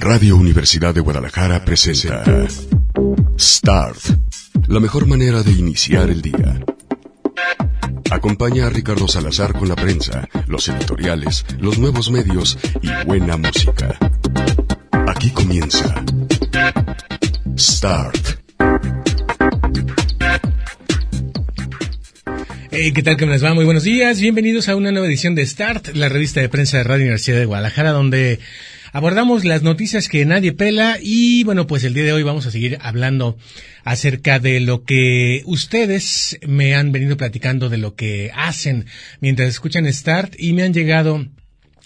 Radio Universidad de Guadalajara presenta Start, la mejor manera de iniciar el día. Acompaña a Ricardo Salazar con la prensa, los editoriales, los nuevos medios y buena música. Aquí comienza Start. Hey, ¿qué tal? ¿Cómo les va? Muy buenos días. Bienvenidos a una nueva edición de Start, la revista de prensa de Radio Universidad de Guadalajara, donde abordamos las noticias que nadie pela y bueno, pues el día de hoy vamos a seguir hablando acerca de lo que ustedes me han venido platicando de lo que hacen mientras escuchan Start y me han llegado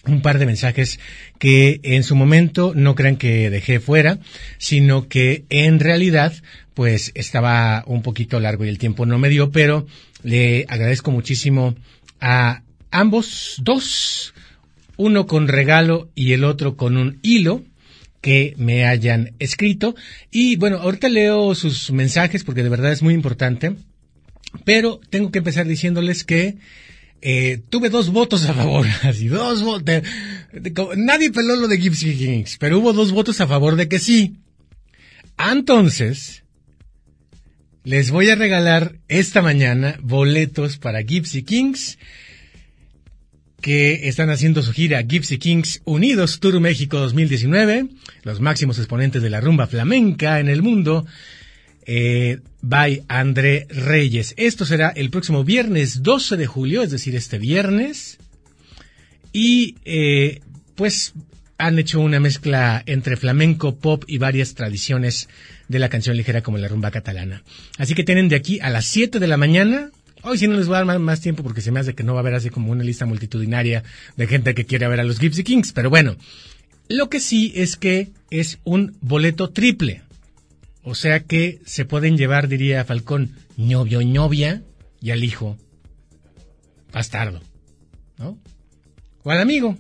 un par de mensajes que en su momento no crean que dejé fuera, sino que en realidad pues estaba un poquito largo y el tiempo no me dio, pero le agradezco muchísimo a ambos dos uno con regalo y el otro con un hilo que me hayan escrito. Y bueno, ahorita leo sus mensajes porque de verdad es muy importante, pero tengo que empezar diciéndoles que eh, tuve dos votos a favor, así, dos votos. Nadie peló lo de Gypsy Kings, pero hubo dos votos a favor de que sí. Entonces, les voy a regalar esta mañana boletos para Gypsy Kings que están haciendo su gira Gypsy Kings Unidos Tour México 2019, los máximos exponentes de la rumba flamenca en el mundo, eh, by André Reyes. Esto será el próximo viernes 12 de julio, es decir, este viernes. Y eh, pues han hecho una mezcla entre flamenco, pop y varias tradiciones de la canción ligera como la rumba catalana. Así que tienen de aquí a las 7 de la mañana, Hoy sí no les voy a dar más, tiempo porque se me hace que no va a haber así como una lista multitudinaria de gente que quiere ver a los Gypsy Kings. Pero bueno, lo que sí es que es un boleto triple. O sea que se pueden llevar, diría Falcón, ñovio, ñovia y al hijo bastardo. ¿No? O al amigo.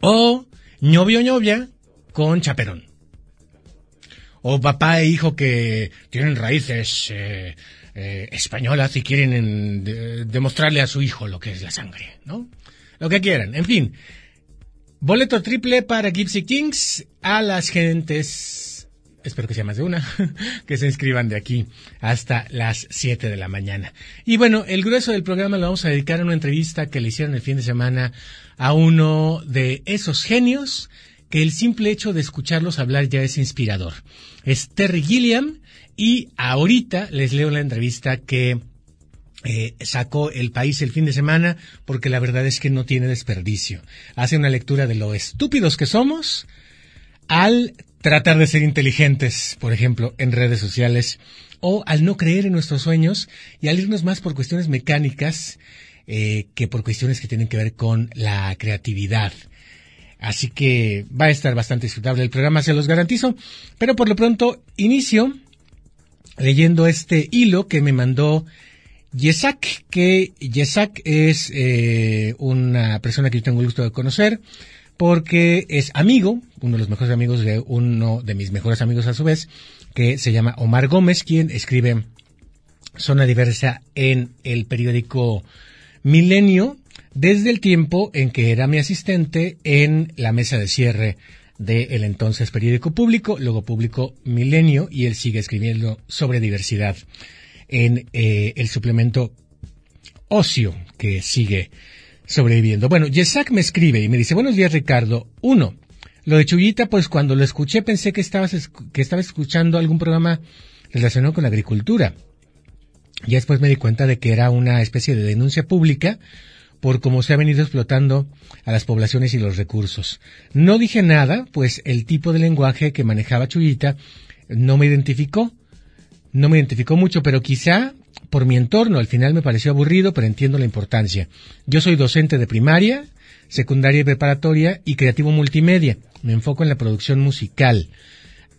O ñovio, ñovia con chaperón. O papá e hijo que tienen raíces eh, eh, españolas y quieren demostrarle a su hijo lo que es la sangre, ¿no? Lo que quieran. En fin, boleto triple para Gypsy Kings a las gentes, espero que sea más de una, que se inscriban de aquí hasta las 7 de la mañana. Y bueno, el grueso del programa lo vamos a dedicar a una entrevista que le hicieron el fin de semana a uno de esos genios que el simple hecho de escucharlos hablar ya es inspirador. Es Terry Gilliam y ahorita les leo la entrevista que eh, sacó el país el fin de semana porque la verdad es que no tiene desperdicio. Hace una lectura de lo estúpidos que somos al tratar de ser inteligentes, por ejemplo, en redes sociales, o al no creer en nuestros sueños y al irnos más por cuestiones mecánicas eh, que por cuestiones que tienen que ver con la creatividad. Así que va a estar bastante disfrutable el programa, se los garantizo. Pero por lo pronto, inicio leyendo este hilo que me mandó Yesak, que Yesak es eh, una persona que yo tengo el gusto de conocer porque es amigo, uno de los mejores amigos de uno de mis mejores amigos a su vez, que se llama Omar Gómez, quien escribe Zona Diversa en el periódico Milenio desde el tiempo en que era mi asistente en la mesa de cierre del entonces periódico público, luego público Milenio, y él sigue escribiendo sobre diversidad en eh, el suplemento Ocio, que sigue sobreviviendo. Bueno, Yesak me escribe y me dice, buenos días Ricardo. Uno, lo de Chuyita, pues cuando lo escuché pensé que estabas, que estaba escuchando algún programa relacionado con la agricultura. Y después me di cuenta de que era una especie de denuncia pública por cómo se ha venido explotando a las poblaciones y los recursos. No dije nada, pues el tipo de lenguaje que manejaba Chuyita no me identificó, no me identificó mucho, pero quizá por mi entorno al final me pareció aburrido, pero entiendo la importancia. Yo soy docente de primaria, secundaria y preparatoria y creativo multimedia. Me enfoco en la producción musical.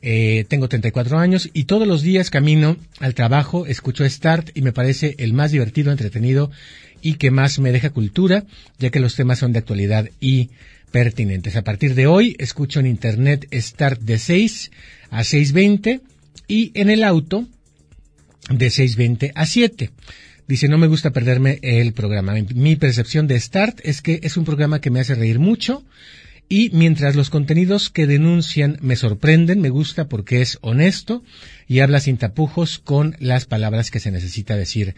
Eh, tengo 34 años y todos los días camino al trabajo, escucho Start y me parece el más divertido, entretenido y que más me deja cultura, ya que los temas son de actualidad y pertinentes. A partir de hoy escucho en internet Start de 6 a 6.20 y en el auto de 6.20 a 7. Dice, no me gusta perderme el programa. Mi percepción de Start es que es un programa que me hace reír mucho Y mientras los contenidos que denuncian me sorprenden, me gusta porque es honesto y habla sin tapujos con las palabras que se necesita decir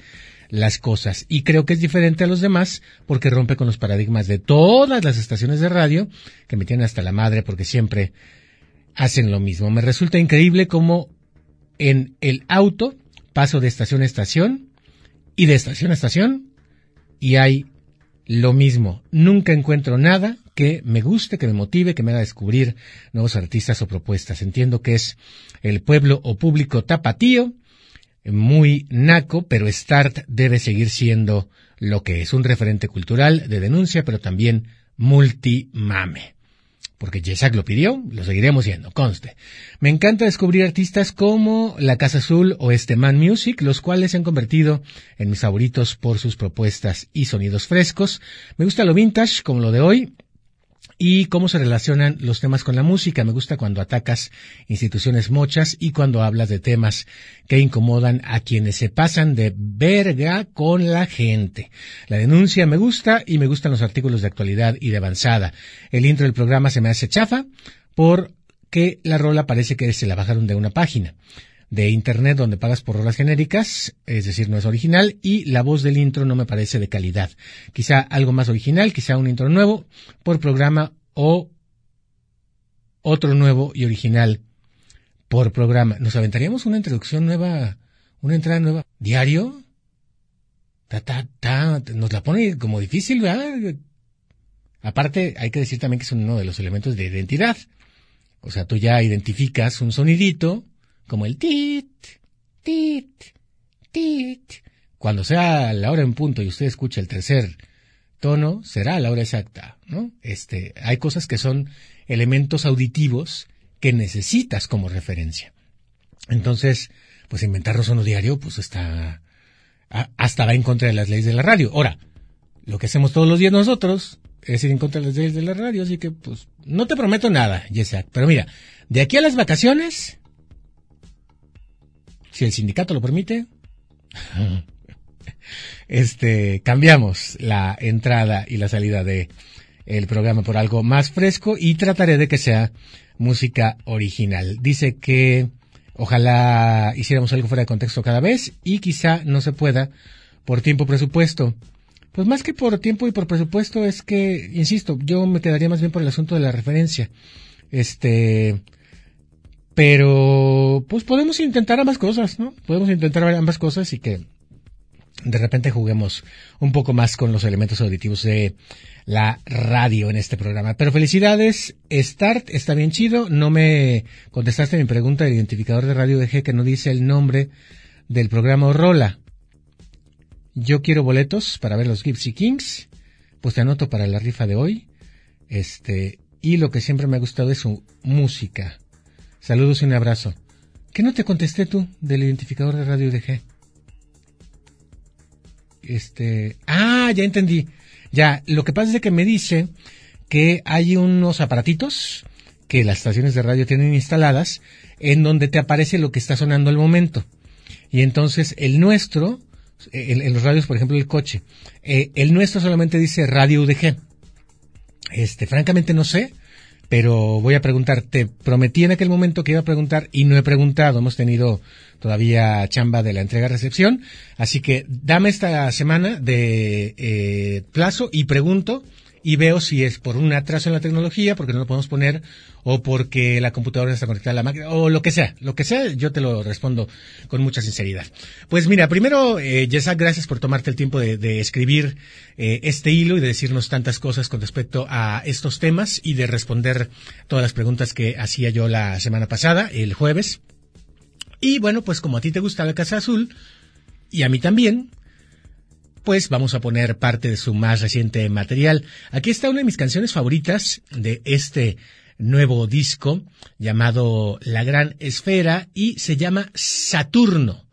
las cosas. Y creo que es diferente a los demás porque rompe con los paradigmas de todas las estaciones de radio que me tienen hasta la madre porque siempre hacen lo mismo. Me resulta increíble cómo en el auto paso de estación a estación y de estación a estación y hay lo mismo. Nunca encuentro nada que me guste, que me motive, que me haga descubrir nuevos artistas o propuestas. Entiendo que es el pueblo o público tapatío, muy naco, pero Start debe seguir siendo lo que es un referente cultural de denuncia, pero también multimame porque Yesak lo pidió, lo seguiremos yendo, conste. Me encanta descubrir artistas como La Casa Azul o este Man Music, los cuales se han convertido en mis favoritos por sus propuestas y sonidos frescos. Me gusta lo vintage, como lo de hoy, y cómo se relacionan los temas con la música. Me gusta cuando atacas instituciones mochas y cuando hablas de temas que incomodan a quienes se pasan de verga con la gente. La denuncia me gusta y me gustan los artículos de actualidad y de avanzada. El intro del programa se me hace chafa porque la rola parece que se la bajaron de una página de internet donde pagas por rolas genéricas, es decir, no es original, y la voz del intro no me parece de calidad. Quizá algo más original, quizá un intro nuevo por programa o otro nuevo y original por programa. ¿Nos aventaríamos una introducción nueva, una entrada nueva diario? Ta, ta, ta, nos la pone como difícil, ¿verdad? Aparte, hay que decir también que es uno de los elementos de identidad. O sea, tú ya identificas un sonidito como el tit, tit, tit. Cuando sea la hora en punto y usted escucha el tercer tono, será la hora exacta, ¿no? Este, hay cosas que son elementos auditivos que necesitas como referencia. Entonces, pues inventarnos uno diario, pues está, hasta va en contra de las leyes de la radio. Ahora, lo que hacemos todos los días nosotros es ir en contra de las leyes de la radio, así que, pues, no te prometo nada, Jessica. Pero mira, de aquí a las vacaciones, si el sindicato lo permite, este, cambiamos la entrada y la salida de el programa por algo más fresco y trataré de que sea música original. Dice que ojalá hiciéramos algo fuera de contexto cada vez y quizá no se pueda por tiempo presupuesto. Pues más que por tiempo y por presupuesto es que, insisto, yo me quedaría más bien por el asunto de la referencia. Este, pero, pues podemos intentar ambas cosas, ¿no? Podemos intentar ambas cosas y que de repente juguemos un poco más con los elementos auditivos de la radio en este programa. Pero felicidades, Start está bien chido. No me contestaste mi pregunta del identificador de radio de G que no dice el nombre del programa Rola. Yo quiero boletos para ver los Gypsy Kings. Pues te anoto para la rifa de hoy. Este, y lo que siempre me ha gustado es su música. Saludos y un abrazo. ¿Qué no te contesté tú del identificador de radio UDG? Este, ah, ya entendí. Ya, lo que pasa es que me dice que hay unos aparatitos que las estaciones de radio tienen instaladas en donde te aparece lo que está sonando al momento. Y entonces el nuestro, en, los radios, por ejemplo, el coche, eh, el nuestro solamente dice radio UDG. Este, francamente no sé pero voy a preguntar, te prometí en aquel momento que iba a preguntar y no he preguntado, hemos tenido todavía chamba de la entrega-recepción, así que dame esta semana de eh, plazo y pregunto y veo si es por un atraso en la tecnología, porque no lo podemos poner, o porque la computadora está conectada a la máquina, o lo que sea, lo que sea, yo te lo respondo con mucha sinceridad. Pues mira, primero, eh, gracias por tomarte el tiempo de, escribir eh, este hilo y de decirnos tantas cosas con respecto a estos temas y de responder todas las preguntas que hacía yo la semana pasada, el jueves. Y bueno, pues como a ti te gusta la Casa Azul, y a mí también, pues vamos a poner parte de su más reciente material. Aquí está una de mis canciones favoritas de este nuevo disco llamado La Gran Esfera y se llama Saturno.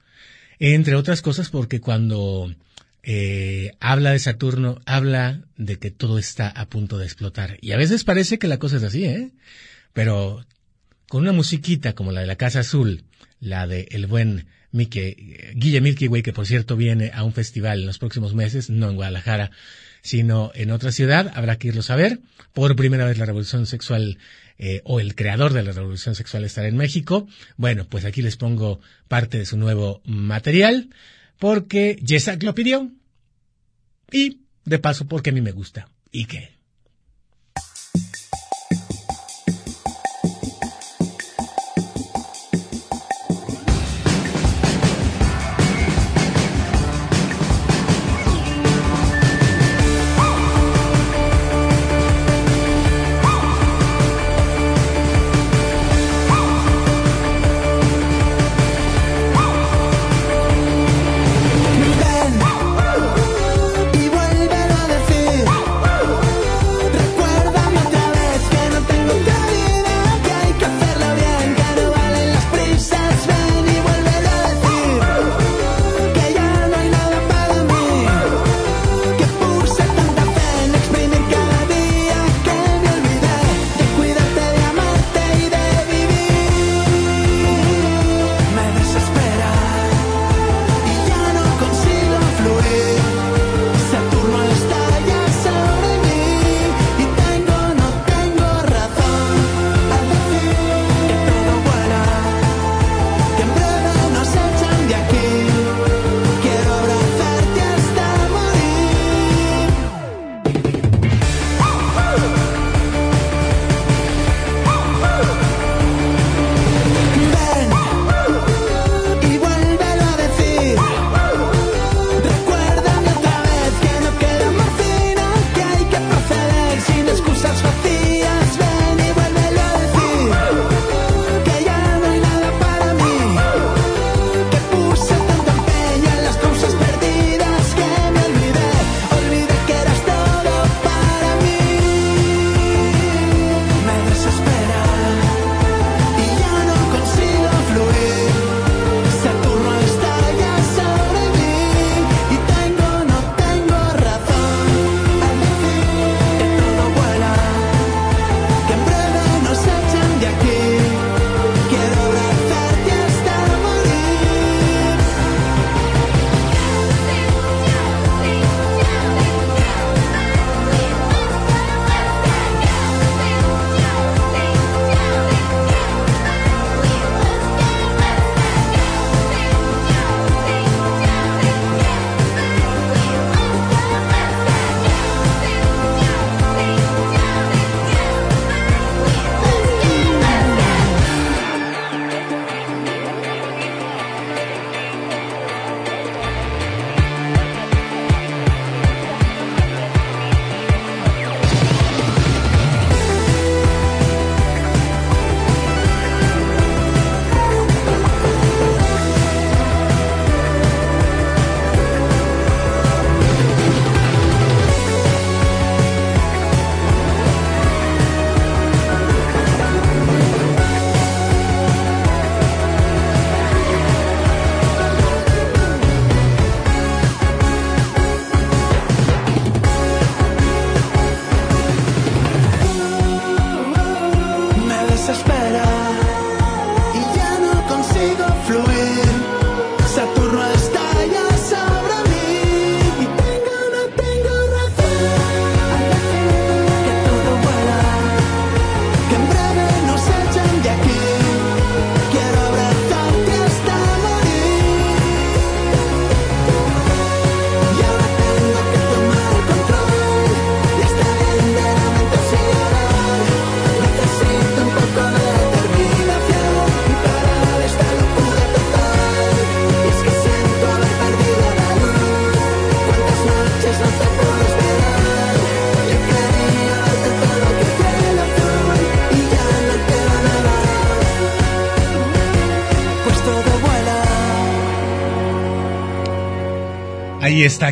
Entre otras cosas porque cuando eh, habla de Saturno, habla de que todo está a punto de explotar. Y a veces parece que la cosa es así, ¿eh? Pero con una musiquita como la de la Casa Azul, la de el buen Mickey, Guille Milky Way, que por cierto viene a un festival en los próximos meses, no en Guadalajara, sino en otra ciudad, habrá que irlo a ver. Por primera vez la revolución sexual eh, o el creador de la revolución sexual estará en México. Bueno, pues aquí les pongo parte de su nuevo material, porque Yesak lo pidió y de paso porque a mí me gusta. ¿Y qué?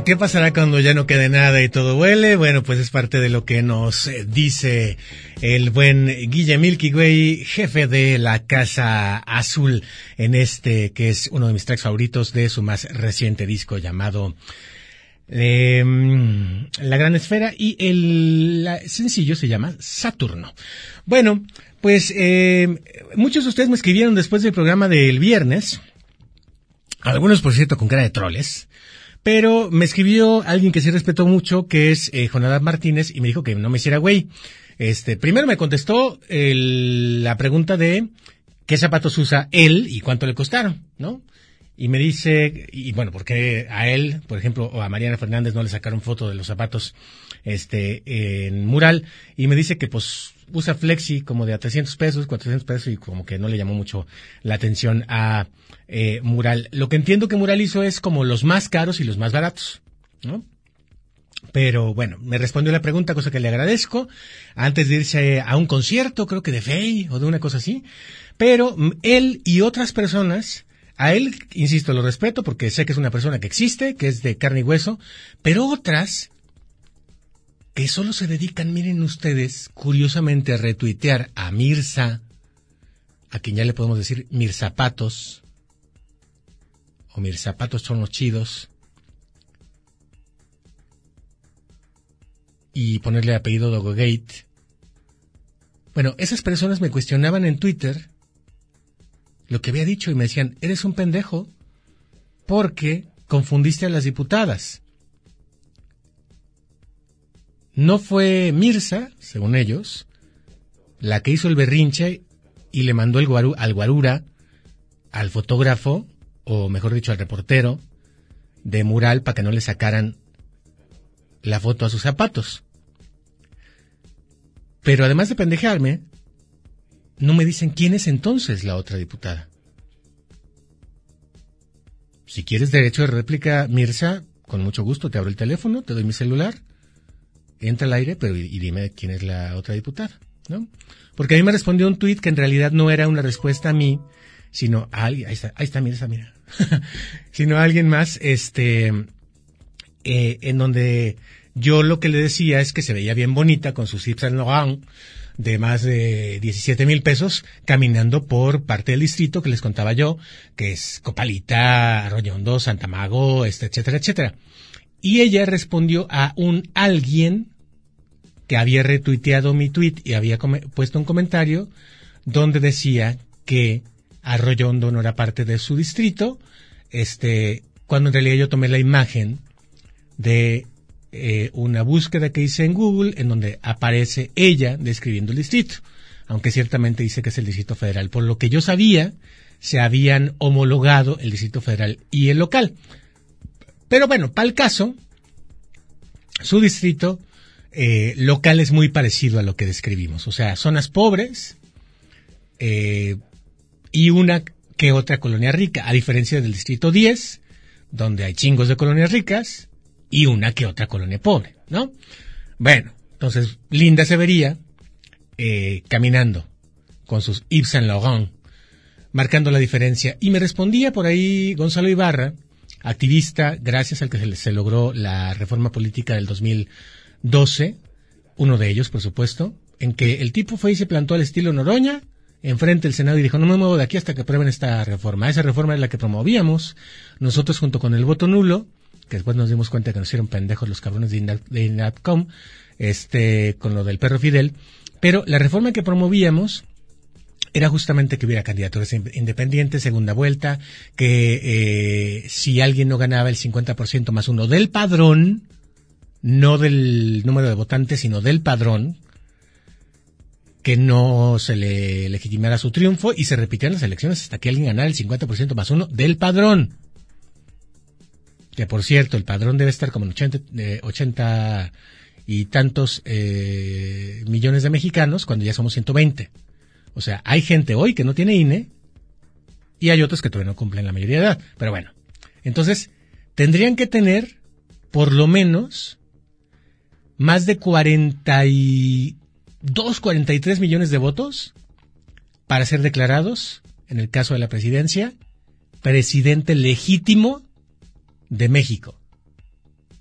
¿Qué pasará cuando ya no quede nada y todo huele? Bueno, pues es parte de lo que nos dice el buen Guille Milky jefe de la Casa Azul, en este que es uno de mis tracks favoritos de su más reciente disco llamado Em, la gran esfera y el sencillo se llama Saturno. Bueno, pues em, muchos de ustedes me escribieron después del programa del viernes, algunos por cierto con cara de troles, pero me escribió alguien que sí respetó mucho, que es eh, Jonadab Martínez, y me dijo que no me hiciera güey. Este, primero me contestó la pregunta de qué zapatos usa él y cuánto le costaron, ¿no? y me dice, y bueno, porque a él, por ejemplo, o a Mariana Fernández no le sacaron foto de los zapatos este en mural y me dice que pues usa flexi como de a 300 pesos, 400 pesos y como que no le llamó mucho la atención a eh, mural. Lo que entiendo que mural hizo es como los más caros y los más baratos, ¿no? Pero bueno, me respondió la pregunta, cosa que le agradezco, antes de irse a un concierto, creo que de Fey o de una cosa así. Pero él y otras personas a él, insisto, lo respeto porque sé que es una persona que existe, que es de carne y hueso, pero otras que solo se dedican, miren ustedes, curiosamente a retuitear a Mirza, a quien ya le podemos decir Mirzapatos, o Mirzapatos son los chidos, y ponerle apellido Dogogate. Bueno, esas personas me cuestionaban en Twitter lo que había dicho y me decían, eres un pendejo porque confundiste a las diputadas. No fue Mirza, según ellos, la que hizo el berrinche y le mandó el al guarura al fotógrafo, o mejor dicho, al reportero de mural para que no le sacaran la foto a sus zapatos. Pero además de pendejarme, no me dicen quién es entonces la otra diputada. Si quieres derecho de réplica, Mirza, con mucho gusto te abro el teléfono, te doy mi celular, entra al aire, pero y, dime quién es la otra diputada, ¿no? Porque a mí me respondió un tuit que en realidad no era una respuesta a mí, sino a alguien, ahí está, ahí está Mirza, mira, sino a alguien más, este, eh, en donde yo lo que le decía es que se veía bien bonita con sus Yves Saint Laurent, de más de 17 mil pesos caminando por parte del distrito que les contaba yo, que es Copalita, Arroyo Santa Mago, este, etcétera, etcétera. Y ella respondió a un alguien que había retuiteado mi tweet y había puesto un comentario donde decía que Arroyo no era parte de su distrito, este, cuando en realidad yo tomé la imagen de eh, una búsqueda que hice en Google en donde aparece ella describiendo el distrito, aunque ciertamente dice que es el Distrito Federal. Por lo que yo sabía, se habían homologado el Distrito Federal y el local. Pero bueno, para el caso, su distrito eh, local es muy parecido a lo que describimos. O sea, zonas pobres eh, y una que otra colonia rica, a diferencia del Distrito 10, donde hay chingos de colonias ricas y una que otra colonia pobre, ¿no? Bueno, entonces Linda se vería eh, caminando con sus Yves Saint Laurent, marcando la diferencia. Y me respondía por ahí Gonzalo Ibarra, activista, gracias al que se, logró la reforma política del 2012, uno de ellos, por supuesto, en que el tipo fue y se plantó al estilo Noroña, enfrente del Senado y dijo, no me muevo de aquí hasta que aprueben esta reforma. Esa reforma es la que promovíamos nosotros junto con el voto nulo que después nos dimos cuenta que nos hicieron pendejos los cabrones de, INATCOM, este, con lo del perro Fidel, pero la reforma que promovíamos era justamente que hubiera candidaturas independientes, segunda vuelta, que eh, si alguien no ganaba el 50% más uno del padrón, no del número de votantes, sino del padrón, que no se le legitimara su triunfo y se repitían las elecciones hasta que alguien ganara el 50% más uno del padrón que por cierto, el padrón debe estar como en 80, y tantos eh, millones de mexicanos cuando ya somos 120. O sea, hay gente hoy que no tiene INE y hay otros que todavía no cumplen la mayoría de edad. Pero bueno, entonces tendrían que tener por lo menos más de 42, 43 millones de votos para ser declarados, en el caso de la presidencia, presidente legítimo de México,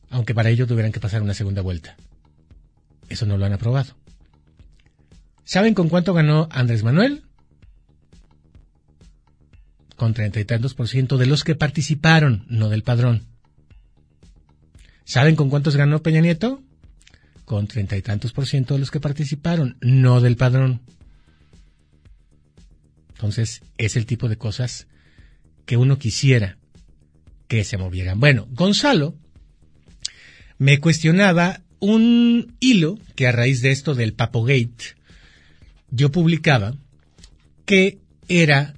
aunque para ello tuvieran que pasar una segunda vuelta. Eso no lo han aprobado. ¿Saben con cuánto ganó Andrés Manuel? Con treinta y tantos por ciento de los que participaron, no del padrón. ¿Saben con cuántos ganó Peña Nieto? Con treinta y tantos por ciento de los que participaron, no del padrón. Entonces, es el tipo de cosas que uno quisiera que se movieran. Bueno, Gonzalo me cuestionaba un hilo que a raíz de esto del Papogate yo publicaba que era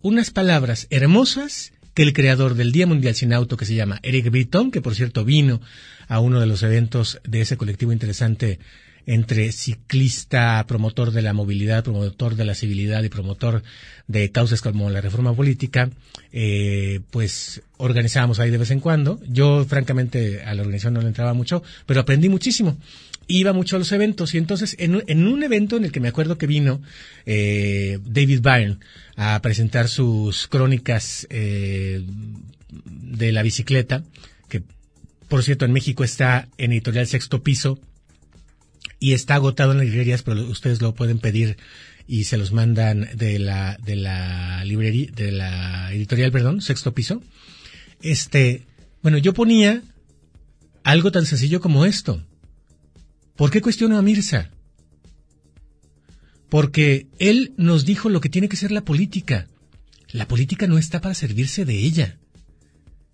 unas palabras hermosas que el creador del Día Mundial Sin Auto, que se llama Eric Britton, que por cierto vino a uno de los eventos de ese colectivo interesante entre ciclista, promotor de la movilidad, promotor de la civilidad y promotor de causas como la reforma política, eh, pues organizábamos ahí de vez en cuando. Yo, francamente, a la organización no le entraba mucho, pero aprendí muchísimo. Iba mucho a los eventos y entonces en, un evento en el que me acuerdo que vino eh, David Byrne a presentar sus crónicas eh, de la bicicleta, que por cierto en México está en editorial Sexto Piso, y está agotado en las librerías, pero ustedes lo pueden pedir y se los mandan de la de la librería de la editorial, perdón, sexto piso. Este, bueno, yo ponía algo tan sencillo como esto. ¿Por qué cuestiono a Mirza? Porque él nos dijo lo que tiene que ser la política. La política no está para servirse de ella.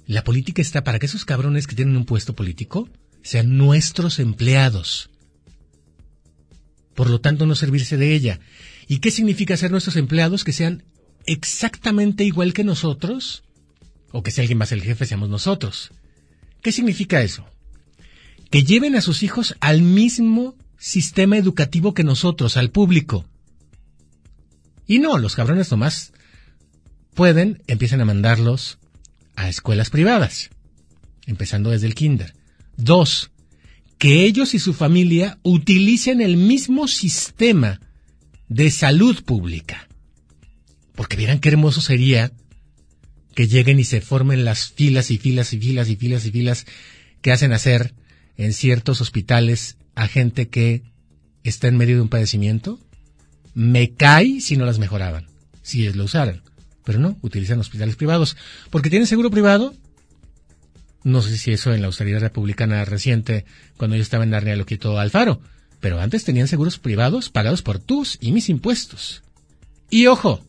La política está para que esos cabrones que tienen un puesto político sean nuestros empleados por lo tanto no servirse de ella. ¿Y qué significa ser nuestros empleados que sean exactamente igual que nosotros? O que si alguien más el jefe seamos nosotros. ¿Qué significa eso? Que lleven a sus hijos al mismo sistema educativo que nosotros, al público. Y no, los cabrones nomás pueden, empiecen a mandarlos a escuelas privadas, empezando desde el kinder. Dos, que ellos y su familia utilicen el mismo sistema de salud pública. Porque vieran qué hermoso sería que lleguen y se formen las filas y filas y filas y filas y filas que hacen hacer en ciertos hospitales a gente que está en medio de un padecimiento. Me cae si no las mejoraban, si lo usaran. Pero no, utilizan hospitales privados. Porque tienen seguro privado, no sé si eso en la austeridad republicana reciente, cuando yo estaba en Narnia, lo quitó Alfaro. Pero antes tenían seguros privados pagados por tus y mis impuestos. Y ojo,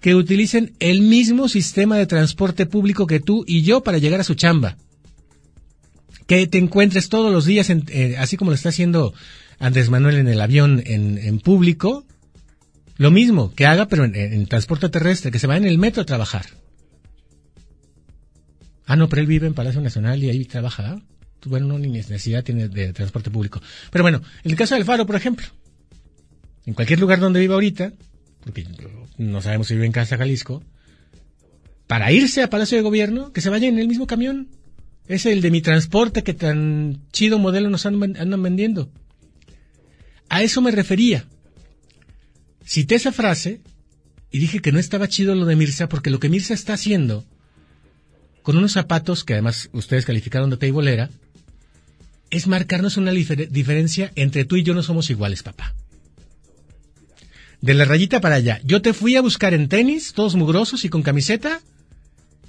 que utilicen el mismo sistema de transporte público que tú y yo para llegar a su chamba. Que te encuentres todos los días, eh, así como lo está haciendo Andrés Manuel en el avión en, público, lo mismo que haga, pero en, en transporte terrestre, que se va en el metro a trabajar. Ah, no, pero él vive en Palacio Nacional y ahí trabaja. Bueno, no, ni necesidad tiene de transporte público. Pero bueno, en el caso del Faro, por ejemplo, en cualquier lugar donde viva ahorita, porque no sabemos si vive en Casa Jalisco, para irse a Palacio de Gobierno, que se vaya en el mismo camión. Es el de mi transporte que tan chido modelo nos andan vendiendo. A eso me refería. Cité esa frase y dije que no estaba chido lo de Mirza porque lo que Mirza está haciendo con unos zapatos que además ustedes calificaron de teibolera, es marcarnos una diferencia entre tú y yo no somos iguales, papá. De la rayita para allá. Yo te fui a buscar en tenis, todos mugrosos y con camiseta,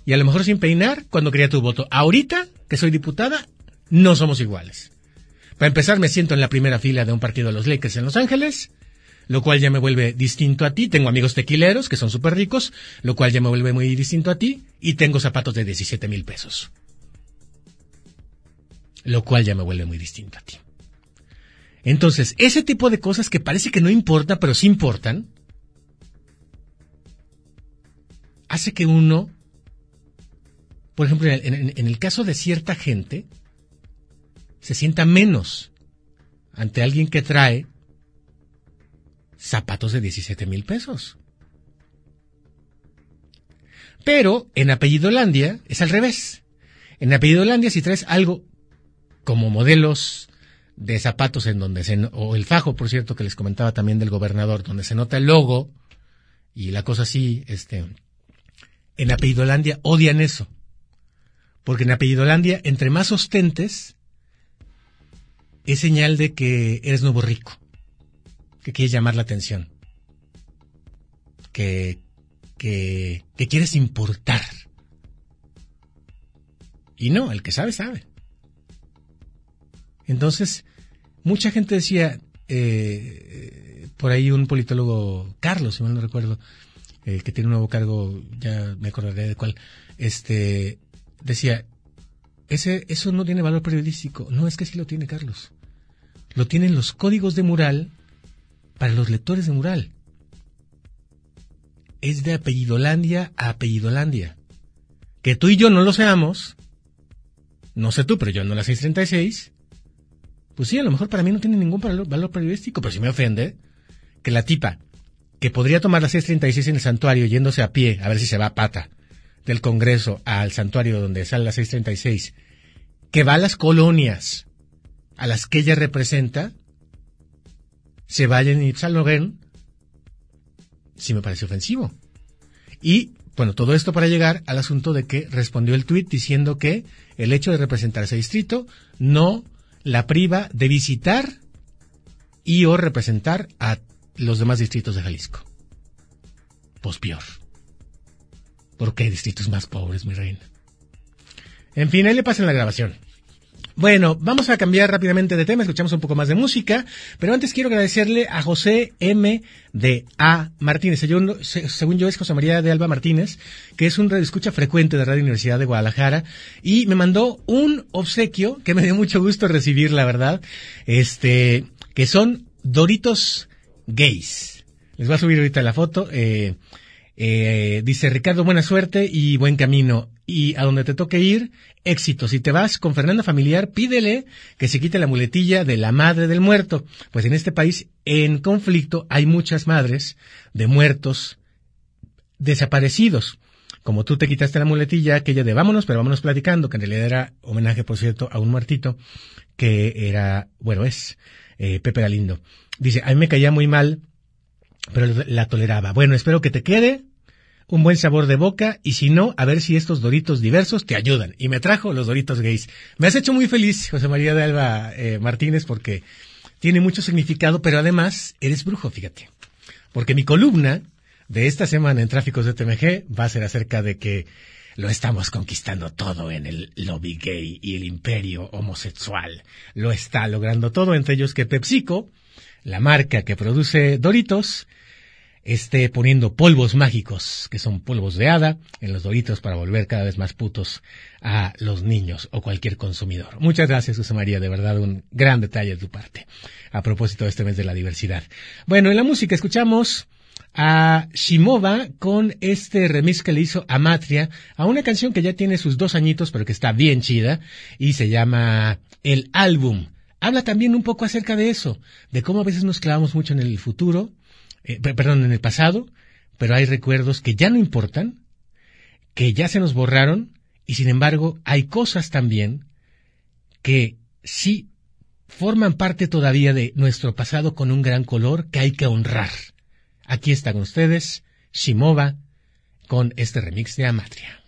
y a lo mejor sin peinar, cuando quería tu voto. Ahorita, que soy diputada, no somos iguales. Para empezar, me siento en la primera fila de un partido de los Lakers en Los Ángeles, lo cual ya me vuelve distinto a ti. Tengo amigos tequileros que son súper ricos, lo cual ya me vuelve muy distinto a ti. Y tengo zapatos de 17 mil pesos. Lo cual ya me vuelve muy distinto a ti. Entonces, ese tipo de cosas que parece que no importa, pero sí importan, hace que uno, por ejemplo, en, en el caso de cierta gente, se sienta menos ante alguien que trae zapatos de 17 mil pesos. Pero en apellido Landia es al revés. En apellido Landia si traes algo como modelos de zapatos en donde se, o el fajo, por cierto, que les comentaba también del gobernador, donde se nota el logo y la cosa así, este, en apellido Landia odian eso. Porque en apellido Landia, entre más ostentes, es señal de que eres nuevo rico que quieres llamar la atención, que, que, quieres importar. Y no, el que sabe, sabe. Entonces, mucha gente decía, eh, por ahí un politólogo, Carlos, si mal no recuerdo, eh, que tiene un nuevo cargo, ya me acordaré de cuál, este, decía, ese, eso no tiene valor periodístico. No, es que sí lo tiene Carlos. Lo tienen los códigos de mural para los lectores de mural. Es de apellidolandia a apellidolandia. Que tú y yo no lo seamos, no sé tú, pero yo no la 636, pues sí, a lo mejor para mí no tiene ningún valor, periodístico, pero si me ofende que la tipa que podría tomar la 636 en el santuario yéndose a pie, a ver si se va a pata, del Congreso al santuario donde sale la 636, que va a las colonias a las que ella representa, se vayan y salgan, sí me parece ofensivo. Y, bueno, todo esto para llegar al asunto de que respondió el tuit diciendo que el hecho de representar ese distrito no la priva de visitar y o representar a los demás distritos de Jalisco. Pues peor. Porque hay distritos más pobres, mi reina. En fin, ahí le pasen la grabación. Bueno, vamos a cambiar rápidamente de tema, escuchamos un poco más de música, pero antes quiero agradecerle a José M. de A. Martínez, según, yo es José María de Alba Martínez, que es un escucha frecuente de Radio Universidad de Guadalajara, y me mandó un obsequio que me dio mucho gusto recibir, la verdad, este, que son Doritos Gays. Les voy a subir ahorita la foto, eh, eh, dice Ricardo, buena suerte y buen camino. Y a donde te toque ir, éxito. Si te vas con Fernanda Familiar, pídele que se quite la muletilla de la madre del muerto. Pues en este país, en conflicto, hay muchas madres de muertos desaparecidos. Como tú te quitaste la muletilla, aquella de vámonos, pero vámonos platicando, que en realidad era homenaje, por cierto, a un muertito, que era, bueno, es eh, Pepe Galindo. Dice, a mí me caía muy mal pero la toleraba. Bueno, espero que te quede un buen sabor de boca y si no, a ver si estos doritos diversos te ayudan. Y me trajo los doritos gays. Me has hecho muy feliz, José María de Alba eh, Martínez, porque tiene mucho significado, pero además eres brujo, fíjate. Porque mi columna de esta semana en Tráficos de TMG va a ser acerca de que lo estamos conquistando todo en el lobby gay y el imperio homosexual. Lo está logrando todo, entre ellos que PepsiCo, la marca que produce Doritos, esté poniendo polvos mágicos, que son polvos de hada, en los Doritos para volver cada vez más putos a los niños o cualquier consumidor. Muchas gracias, José María, de verdad un gran detalle de tu parte, a propósito de este mes de la diversidad. Bueno, en la música escuchamos a Shimova con este remix que le hizo a Matria a una canción que ya tiene sus dos añitos pero que está bien chida y se llama El Álbum habla también un poco acerca de eso, de cómo a veces nos clavamos mucho en el futuro, eh, perdón, en el pasado, pero hay recuerdos que ya no importan, que ya se nos borraron, y sin embargo hay cosas también que sí forman parte todavía de nuestro pasado con un gran color que hay que honrar. Aquí está con ustedes Shimova con este remix de Amatria.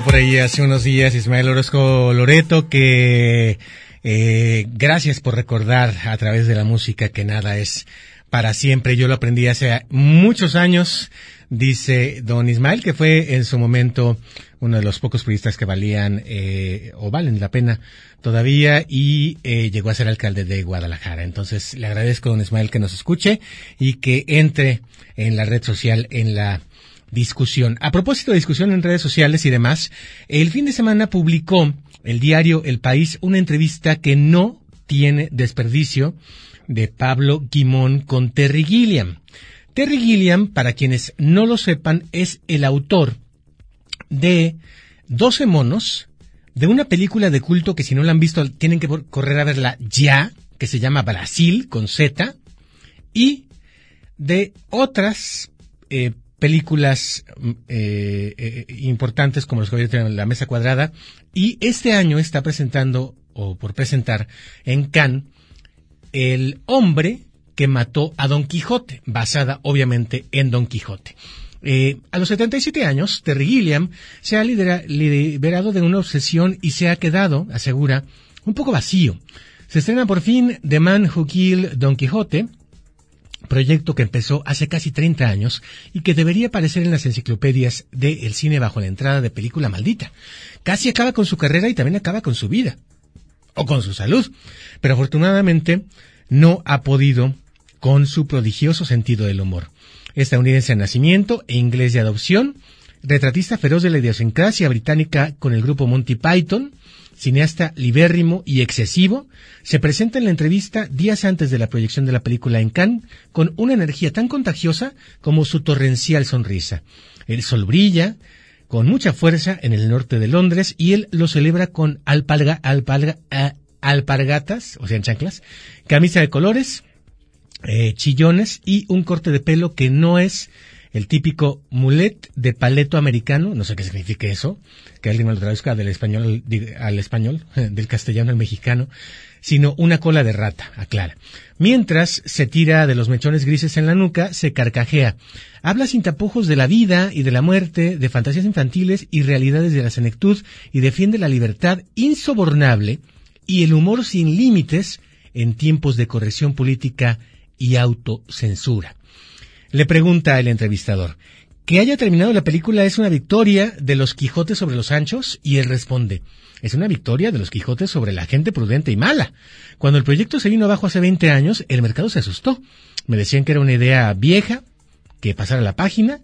Por ahí hace unos días Ismael Orozco Loreto que eh, gracias por recordar a través de la música que nada es para siempre. Yo lo aprendí hace muchos años, dice don Ismael, que fue en su momento uno de los pocos periodistas que valían eh, o valen la pena todavía y eh, llegó a ser alcalde de Guadalajara. Entonces le agradezco a don Ismael que nos escuche y que entre en la red social en la discusión. A propósito de discusión en redes sociales y demás, el fin de semana publicó el diario El País una entrevista que no tiene desperdicio de Pablo Guimón con Terry Gilliam. Terry Gilliam, para quienes no lo sepan, es el autor de 12 monos, de una película de culto que si no la han visto tienen que correr a verla ya, que se llama Brasil con Z, y de otras eh, películas eh, eh, importantes como los que en la mesa cuadrada y este año está presentando o por presentar en Cannes el hombre que mató a Don Quijote, basada obviamente en Don Quijote. Eh, a los 77 años, Terry Gilliam se ha liberado de una obsesión y se ha quedado, asegura, un poco vacío. Se estrena por fin The Man Who Killed Don Quijote, proyecto que empezó hace casi 30 años y que debería aparecer en las enciclopedias del cine bajo la entrada de película maldita. Casi acaba con su carrera y también acaba con su vida. O con su salud. Pero afortunadamente no ha podido con su prodigioso sentido del humor. Estadounidense de nacimiento e inglés de adopción, retratista feroz de la idiosincrasia británica con el grupo Monty Python, cineasta libérrimo y excesivo, se presenta en la entrevista días antes de la proyección de la película en Cannes con una energía tan contagiosa como su torrencial sonrisa. El sol brilla con mucha fuerza en el norte de Londres y él lo celebra con alpalga, alpalga, alpargatas, o sea, en chanclas, camisa de colores, eh, chillones y un corte de pelo que no es el típico mulet de paleto americano, no sé qué significa eso, que alguien me lo traduzca del español al español, del castellano al mexicano, sino una cola de rata, aclara. Mientras se tira de los mechones grises en la nuca, se carcajea. Habla sin tapujos de la vida y de la muerte, de fantasías infantiles y realidades de la senectud, y defiende la libertad insobornable y el humor sin límites en tiempos de corrección política y autocensura. Le pregunta el entrevistador, ¿que haya terminado la película es una victoria de los Quijotes sobre los Anchos? Y él responde, es una victoria de los Quijotes sobre la gente prudente y mala. Cuando el proyecto se vino abajo hace 20 años, el mercado se asustó. Me decían que era una idea vieja, que pasara la página,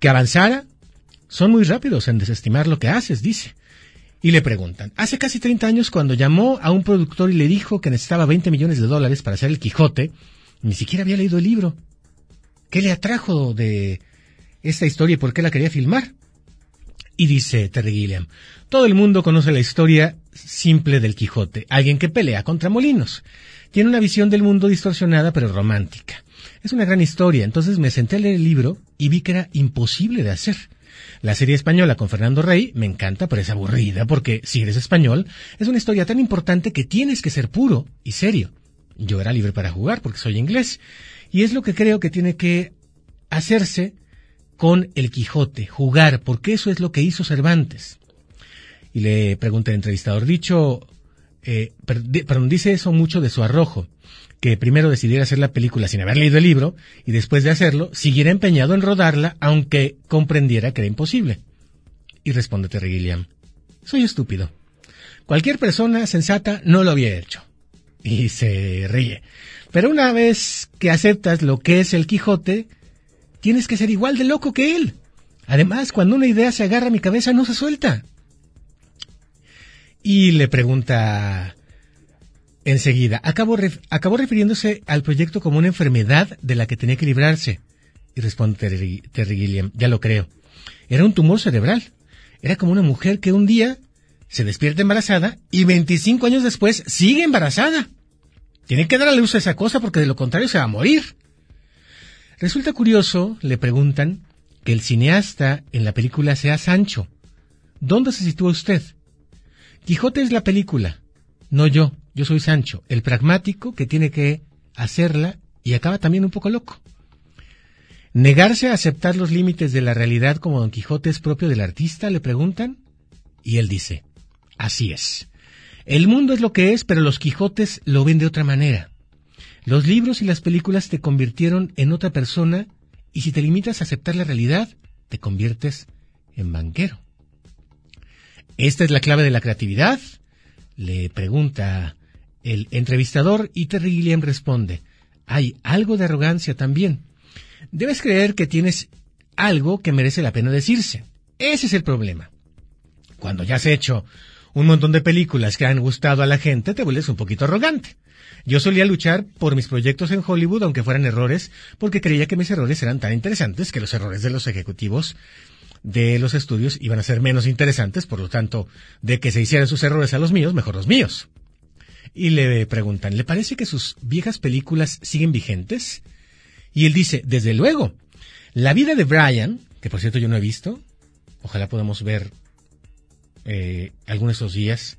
que avanzara. Son muy rápidos en desestimar lo que haces, dice. Y le preguntan, hace casi 30 años cuando llamó a un productor y le dijo que necesitaba 20 millones de dólares para hacer el Quijote, ni siquiera había leído el libro. ¿Qué le atrajo de esta historia y por qué la quería filmar? Y dice Terry Gilliam, todo el mundo conoce la historia simple del Quijote, alguien que pelea contra molinos. Tiene una visión del mundo distorsionada pero romántica. Es una gran historia, entonces me senté a leer el libro y vi que era imposible de hacer. La serie española con Fernando Rey me encanta, pero es aburrida porque si eres español, es una historia tan importante que tienes que ser puro y serio. Yo era libre para jugar porque soy inglés. Y es lo que creo que tiene que hacerse con el Quijote, jugar, porque eso es lo que hizo Cervantes. Y le pregunté al entrevistador, dicho, eh, perdón, dice eso mucho de su arrojo, que primero decidiera hacer la película sin haber leído el libro y después de hacerlo siguiera empeñado en rodarla aunque comprendiera que era imposible. Y responde Terry Gilliam, soy estúpido. Cualquier persona sensata no lo había hecho. Y se ríe. Pero una vez que aceptas lo que es el Quijote, tienes que ser igual de loco que él. Además, cuando una idea se agarra a mi cabeza, no se suelta. Y le pregunta enseguida, acabó, acabó refiriéndose al proyecto como una enfermedad de la que tenía que librarse. Y responde Terry, Terry Gilliam, ya lo creo. Era un tumor cerebral. Era como una mujer que un día se despierta embarazada y 25 años después sigue embarazada. Tiene que dar a luz a esa cosa porque de lo contrario se va a morir. Resulta curioso, le preguntan, que el cineasta en la película sea Sancho. ¿Dónde se sitúa usted? Quijote es la película, no yo, yo soy Sancho, el pragmático que tiene que hacerla y acaba también un poco loco. ¿Negarse a aceptar los límites de la realidad como Don Quijote es propio del artista? le preguntan. Y él dice, así es. El mundo es lo que es, pero los Quijotes lo ven de otra manera. Los libros y las películas te convirtieron en otra persona y si te limitas a aceptar la realidad, te conviertes en banquero. ¿Esta es la clave de la creatividad? Le pregunta el entrevistador y Terry Gilliam responde, hay algo de arrogancia también. Debes creer que tienes algo que merece la pena decirse. Ese es el problema. Cuando ya has hecho un montón de películas que han gustado a la gente, te vuelves un poquito arrogante. Yo solía luchar por mis proyectos en Hollywood, aunque fueran errores, porque creía que mis errores eran tan interesantes que los errores de los ejecutivos de los estudios iban a ser menos interesantes, por lo tanto, de que se hicieran sus errores a los míos, mejor los míos. Y le preguntan, ¿le parece que sus viejas películas siguen vigentes? Y él dice, desde luego, la vida de Brian, que por cierto yo no he visto, ojalá podamos ver eh, algunos de esos días,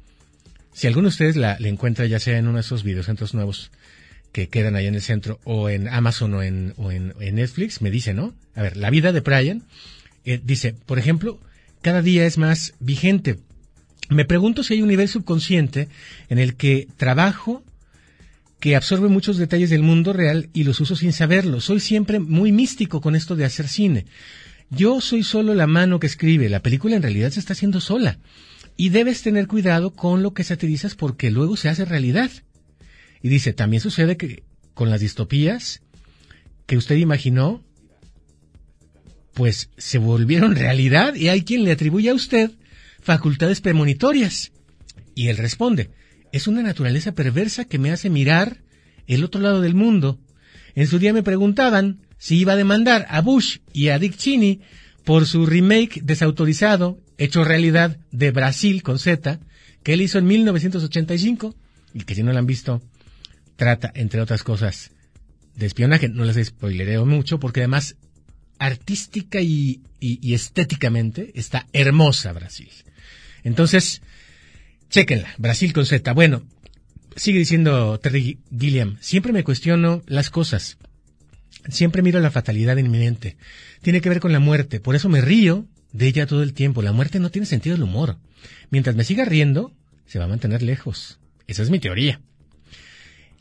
si alguno de ustedes la, encuentra ya sea en uno de esos videocentros nuevos que quedan ahí en el centro o en Amazon o en, Netflix, me dice, ¿no? A ver, la vida de Brian eh, dice, por ejemplo, cada día es más vigente. Me pregunto si hay un nivel subconsciente en el que trabajo que absorbe muchos detalles del mundo real y los uso sin saberlo. Soy siempre muy místico con esto de hacer cine. Yo soy solo la mano que escribe, la película en realidad se está haciendo sola. Y debes tener cuidado con lo que satirizas porque luego se hace realidad. Y dice, también sucede que con las distopías que usted imaginó, pues se volvieron realidad y hay quien le atribuye a usted facultades premonitorias. Y él responde, es una naturaleza perversa que me hace mirar el otro lado del mundo. En su día me preguntaban si iba a demandar a Bush y a Dick Cheney por su remake desautorizado hecho realidad de Brasil con Z, que él hizo en 1985 y que si no lo han visto, trata, entre otras cosas, de espionaje. No les spoilereo mucho porque además artística y, estéticamente está hermosa Brasil. Entonces, chéquenla, Brasil con Z. Bueno, sigue diciendo Terry Gilliam, siempre me cuestiono las cosas. Siempre miro la fatalidad inminente. Tiene que ver con la muerte. Por eso me río de ella todo el tiempo. La muerte no tiene sentido del humor. Mientras me siga riendo, se va a mantener lejos. Esa es mi teoría.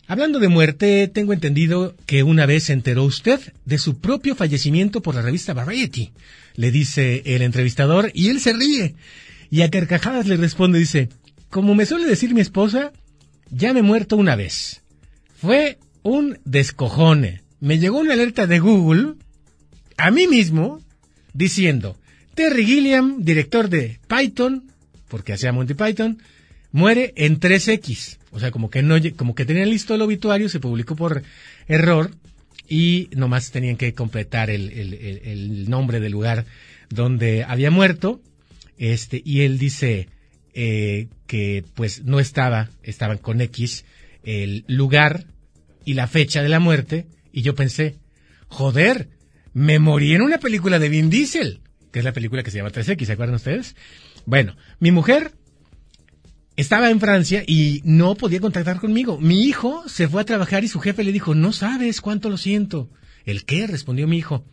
Hablando de muerte, tengo entendido que una vez se enteró usted de su propio fallecimiento por la revista Variety, le dice el entrevistador, y él se ríe. Y a carcajadas le responde, dice, como me suele decir mi esposa, ya me he muerto una vez. Fue un descojone. Me llegó una alerta de Google, a mí mismo, diciendo, Terry Gilliam, director de Python, porque hacía Monty Python, muere en 3X. O sea, como que no, como que tenían listo el obituario, se publicó por error y nomás tenían que completar el, nombre del lugar donde había muerto Este, y él dice eh, que pues no estaba, estaban con X el lugar y la fecha de la muerte, y yo pensé, joder, me morí en una película de Vin Diesel, que es la película que se llama 3X, ¿se acuerdan ustedes? Bueno, mi mujer estaba en Francia y no podía contactar conmigo. Mi hijo se fue a trabajar y su jefe le dijo, no sabes cuánto lo siento. ¿El qué? respondió mi hijo.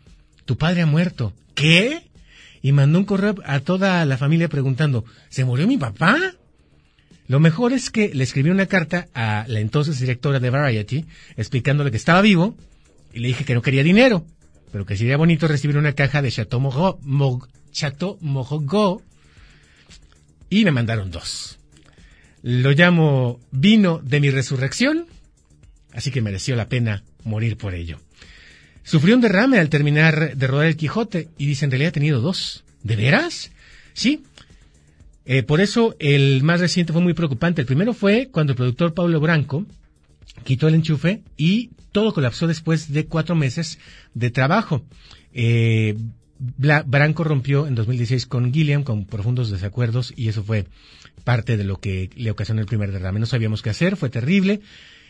Tu padre ha muerto. ¿Qué? Y mandó un correo a toda la familia preguntando, ¿se murió mi papá? Lo mejor es que le escribí una carta a la entonces directora de Variety explicándole que estaba vivo y le dije que no quería dinero, pero que sería bonito recibir una caja de Chateau Mohogo y me mandaron dos. Lo llamo vino de mi resurrección, así que mereció la pena morir por ello. Sufrió un derrame al terminar de rodar el Quijote y dice en realidad ha tenido dos. ¿De veras? Sí, eh, por eso el más reciente fue muy preocupante. El primero fue cuando el productor Pablo Branco quitó el enchufe y todo colapsó después de cuatro meses de trabajo. Eh, Branco rompió en 2016 con Gilliam con profundos desacuerdos y eso fue parte de lo que le ocasionó el primer derrame. No sabíamos qué hacer, fue terrible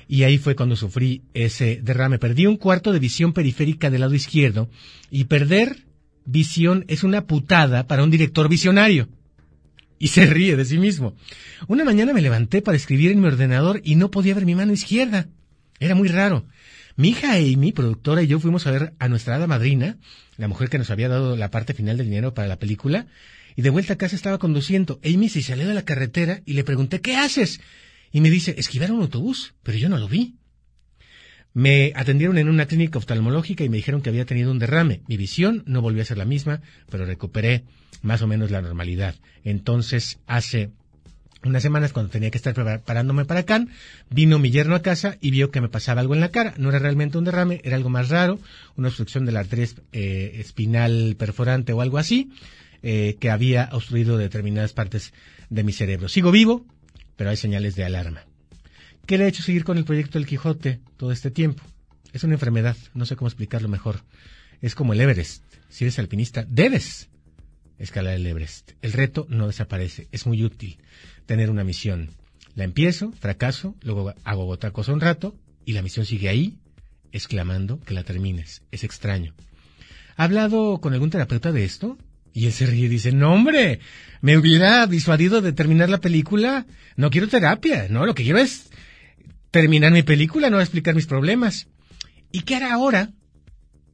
y ahí fue cuando sufrí ese derrame. Perdí un cuarto de visión periférica del lado izquierdo y perder visión es una putada para un director visionario y se ríe de sí mismo. Una mañana me levanté para escribir en mi ordenador y no podía ver mi mano izquierda. Era muy raro. Mi hija Amy, productora, y yo fuimos a ver a nuestra hada madrina, la mujer que nos había dado la parte final del dinero para la película, y de vuelta a casa estaba conduciendo. Amy se salió de la carretera y le pregunté, ¿qué haces? Y me dice, esquivar un autobús, pero yo no lo vi. Me atendieron en una clínica oftalmológica y me dijeron que había tenido un derrame. Mi visión no volvió a ser la misma, pero recuperé más o menos la normalidad. Entonces, hace unas semanas, cuando tenía que estar preparándome para acá, vino mi yerno a casa y vio que me pasaba algo en la cara. No era realmente un derrame, era algo más raro, una obstrucción de la arteria eh, espinal perforante o algo así, eh, que había obstruido determinadas partes de mi cerebro. Sigo vivo, pero hay señales de alarma. ¿Qué le ha hecho seguir con el proyecto del Quijote todo este tiempo? Es una enfermedad, no sé cómo explicarlo mejor. Es como el Everest. Si eres alpinista, debes escalar el Everest. El reto no desaparece. Es muy útil tener una misión. La empiezo, fracaso, luego hago otra cosa un rato y la misión sigue ahí, exclamando que la termines. Es extraño. ¿Ha hablado con algún terapeuta de esto? Y él se ríe y dice, no hombre, me hubiera disuadido de terminar la película. No quiero terapia, no, lo que quiero es terminar mi película, no explicar mis problemas. ¿Y qué hará ahora,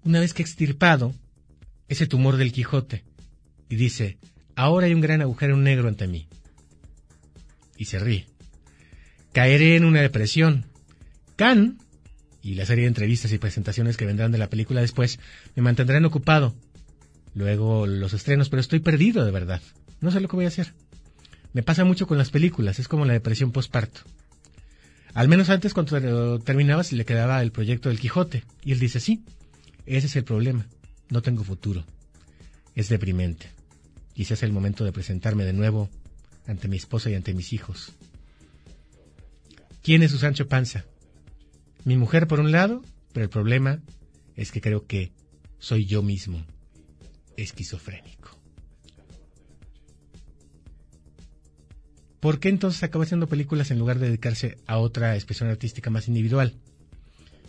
una vez que extirpado ese tumor del Quijote? Y dice, ahora hay un gran agujero negro ante mí. Y se ríe. Caeré en una depresión. Can y la serie de entrevistas y presentaciones que vendrán de la película después me mantendrán ocupado. Luego los estrenos, pero estoy perdido de verdad. No sé lo que voy a hacer. Me pasa mucho con las películas, es como la depresión postparto. Al menos antes cuando terminabas le quedaba el proyecto del Quijote. Y él dice, sí, ese es el problema. No tengo futuro. Es deprimente. Quizás es el momento de presentarme de nuevo ante mi esposa y ante mis hijos. ¿Quién es su Sancho Panza? Mi mujer por un lado, pero el problema es que creo que soy yo mismo esquizofrénico. ¿Por qué entonces acaba haciendo películas en lugar de dedicarse a otra expresión artística más individual?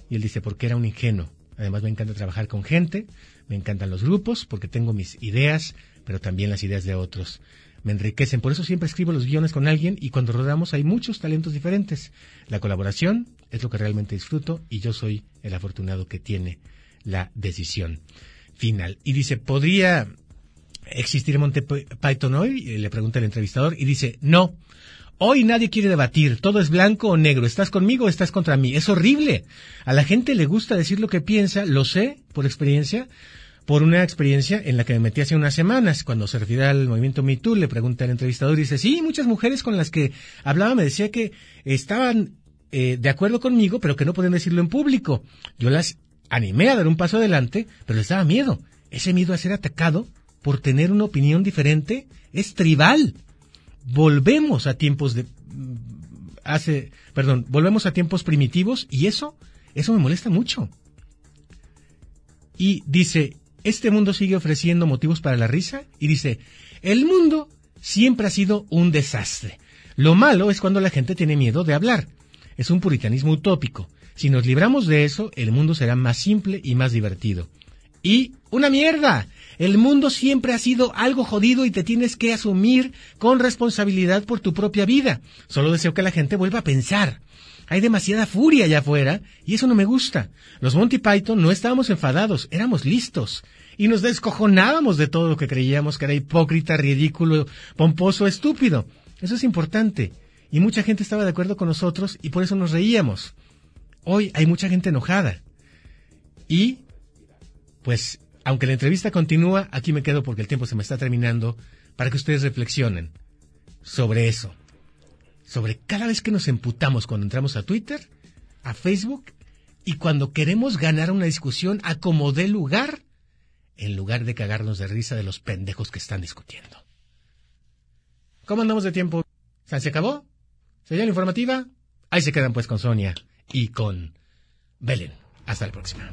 Y él dice, porque era un ingenuo. Además me encanta trabajar con gente, me encantan los grupos, porque tengo mis ideas, pero también las ideas de otros. Me enriquecen, por eso siempre escribo los guiones con alguien y cuando rodamos hay muchos talentos diferentes. La colaboración es lo que realmente disfruto y yo soy el afortunado que tiene la decisión final. Y dice, ¿podría existir Monte Python hoy? Le pregunta el entrevistador y dice, no. Hoy nadie quiere debatir, todo es blanco o negro, estás conmigo o estás contra mí. Es horrible. A la gente le gusta decir lo que piensa, lo sé por experiencia, por una experiencia en la que me metí hace unas semanas, cuando se refiere al movimiento Me le pregunta al entrevistador y dice, sí, muchas mujeres con las que hablaba me decía que estaban eh, de acuerdo conmigo, pero que no podían decirlo en público. Yo las animé a dar un paso adelante, pero les daba miedo. Ese miedo a ser atacado por tener una opinión diferente es tribal. Volvemos a tiempos de mm, hace, perdón, volvemos a tiempos primitivos y eso eso me molesta mucho. Y dice, este mundo sigue ofreciendo motivos para la risa y dice, el mundo siempre ha sido un desastre. Lo malo es cuando la gente tiene miedo de hablar. Es un puritanismo utópico. Si nos libramos de eso, el mundo será más simple y más divertido. Y una mierda. El mundo siempre ha sido algo jodido y te tienes que asumir con responsabilidad por tu propia vida. Solo deseo que la gente vuelva a pensar. Hay demasiada furia allá afuera y eso no me gusta. Los Monty Python no estábamos enfadados, éramos listos. Y nos descojonábamos de todo lo que creíamos que era hipócrita, ridículo, pomposo, estúpido. Eso es importante. Y mucha gente estaba de acuerdo con nosotros y por eso nos reíamos. Hoy hay mucha gente enojada. Y, pues, aunque la entrevista continúa, aquí me quedo porque el tiempo se me está terminando, para que ustedes reflexionen sobre eso. Sobre cada vez que nos emputamos cuando entramos a Twitter, a Facebook, y cuando queremos ganar una discusión a como dé lugar, en lugar de cagarnos de risa de los pendejos que están discutiendo. ¿Cómo andamos de tiempo? ¿Se acabó? ¿Señal informativa? Ahí se quedan pues con Sonia y con Belén. Hasta la próxima.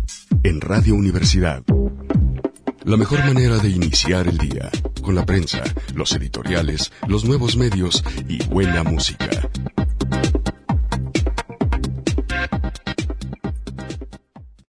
en Radio Universidad. La mejor manera de iniciar el día, con la prensa, los editoriales, los nuevos medios y buena música.